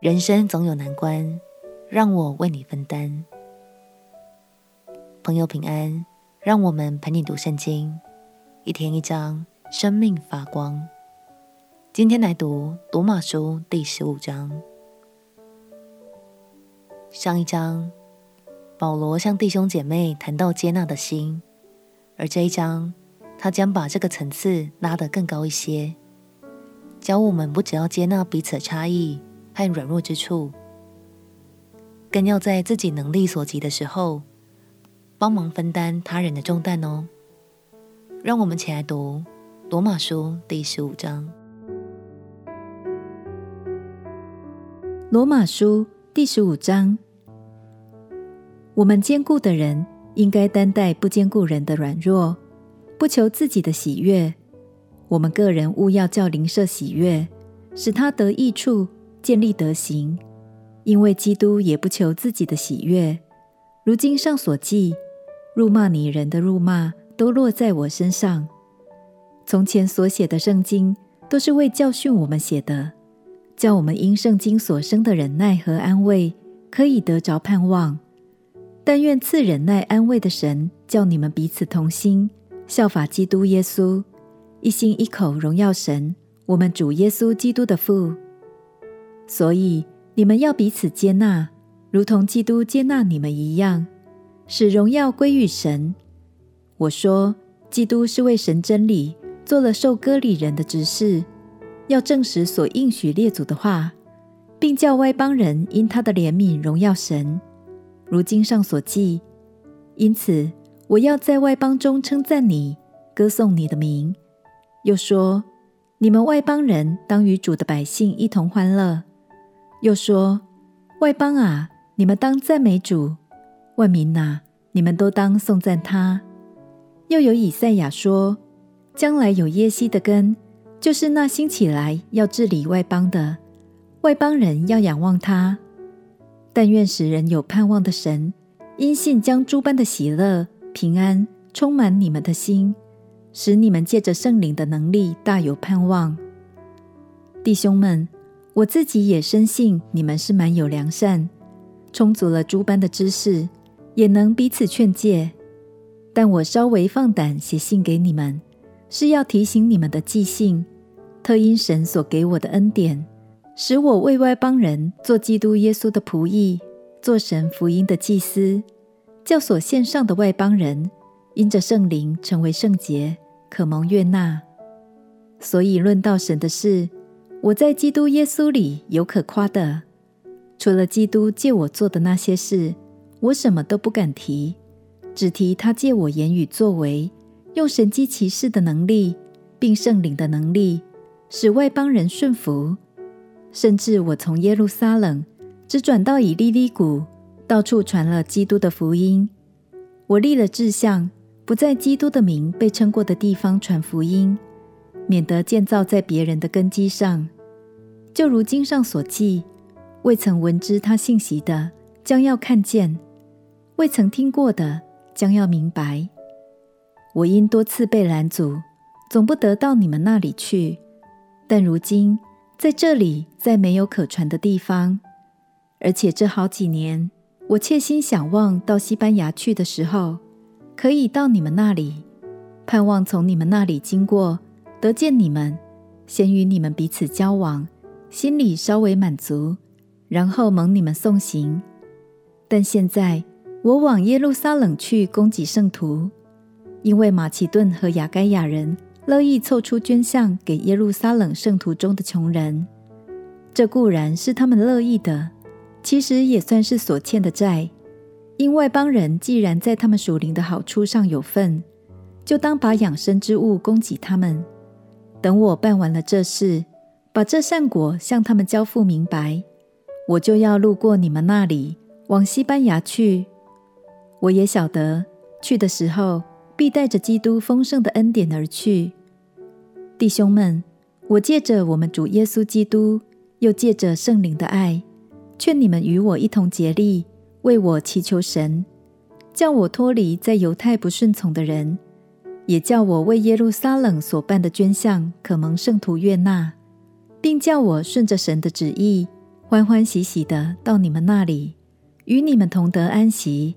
人生总有难关，让我为你分担。朋友平安，让我们陪你读圣经，一天一章，生命发光。今天来读罗马书第十五章。上一章，保罗向弟兄姐妹谈到接纳的心，而这一章，他将把这个层次拉得更高一些，教我们不只要接纳彼此的差异。和软弱之处，更要在自己能力所及的时候，帮忙分担他人的重担哦。让我们起来读《罗马书》第十五章。《罗马书》第十五章，我们坚固的人应该担待不坚固人的软弱，不求自己的喜悦。我们个人勿要叫邻舍喜悦，使他得益处。建立德行，因为基督也不求自己的喜悦。如经上所记，辱骂你人的辱骂都落在我身上。从前所写的圣经，都是为教训我们写的，叫我们因圣经所生的忍耐和安慰，可以得着盼望。但愿赐忍耐安慰的神，叫你们彼此同心，效法基督耶稣，一心一口荣耀神，我们主耶稣基督的父。所以你们要彼此接纳，如同基督接纳你们一样，使荣耀归于神。我说，基督是为神真理做了受割礼人的执事，要证实所应许列祖的话，并叫外邦人因他的怜悯荣耀神。如经上所记，因此我要在外邦中称赞你，歌颂你的名。又说，你们外邦人当与主的百姓一同欢乐。又说：“外邦啊，你们当赞美主；万民哪，你们都当颂赞他。”又有以赛亚说：“将来有耶西的根，就是那兴起来要治理外邦的，外邦人要仰望他。但愿使人有盼望的神，因信将诸般的喜乐、平安充满你们的心，使你们借着圣灵的能力大有盼望。”弟兄们。我自己也深信你们是蛮有良善，充足了诸般的知识，也能彼此劝诫。但我稍微放胆写信给你们，是要提醒你们的记性，特因神所给我的恩典，使我为外邦人做基督耶稣的仆役，做神福音的祭司，教所献上的外邦人因着圣灵成为圣洁，可蒙悦纳。所以论到神的事。我在基督耶稣里有可夸的，除了基督借我做的那些事，我什么都不敢提，只提他借我言语作为，用神迹奇事的能力，并圣灵的能力，使外邦人顺服。甚至我从耶路撒冷只转到以利利古，到处传了基督的福音。我立了志向，不在基督的名被称过的地方传福音。免得建造在别人的根基上，就如经上所记，未曾闻知他信息的，将要看见；未曾听过的，将要明白。我因多次被拦阻，总不得到你们那里去。但如今在这里，在没有可传的地方，而且这好几年，我切心想望到西班牙去的时候，可以到你们那里，盼望从你们那里经过。得见你们，先与你们彼此交往，心里稍微满足，然后蒙你们送行。但现在我往耶路撒冷去供给圣徒，因为马其顿和亚该亚人乐意凑出捐项给耶路撒冷圣徒中的穷人。这固然是他们乐意的，其实也算是所欠的债。因外邦人既然在他们属灵的好处上有份，就当把养生之物供给他们。等我办完了这事，把这善果向他们交付明白，我就要路过你们那里，往西班牙去。我也晓得去的时候，必带着基督丰盛的恩典而去。弟兄们，我借着我们主耶稣基督，又借着圣灵的爱，劝你们与我一同竭力，为我祈求神，叫我脱离在犹太不顺从的人。也叫我为耶路撒冷所办的捐项可蒙圣徒悦纳，并叫我顺着神的旨意欢欢喜喜的到你们那里，与你们同得安息。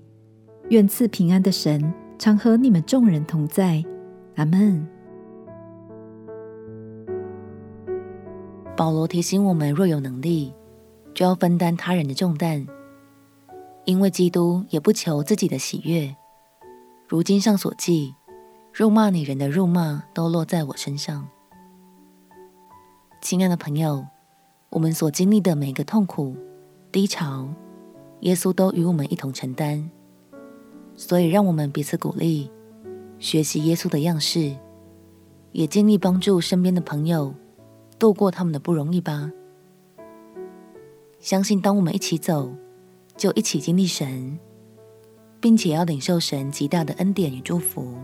愿赐平安的神常和你们众人同在。阿门。保罗提醒我们：若有能力，就要分担他人的重担，因为基督也不求自己的喜悦。如经上所记，辱骂你人的辱骂都落在我身上。亲爱的朋友，我们所经历的每个痛苦、低潮，耶稣都与我们一同承担。所以，让我们彼此鼓励，学习耶稣的样式，也尽力帮助身边的朋友度过他们的不容易吧。相信当我们一起走，就一起经历神，并且要领受神极大的恩典与祝福。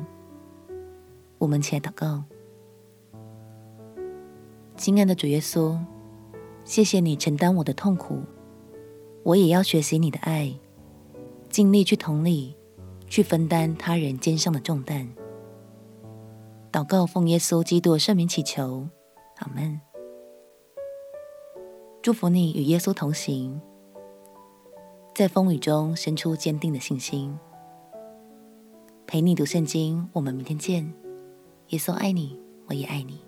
我们起来祷告。亲爱的主耶稣，谢谢你承担我的痛苦，我也要学习你的爱，尽力去同理，去分担他人肩上的重担。祷告奉耶稣基督的圣名祈求，阿门。祝福你与耶稣同行，在风雨中生出坚定的信心。陪你读圣经，我们明天见。耶稣爱你，我也爱你。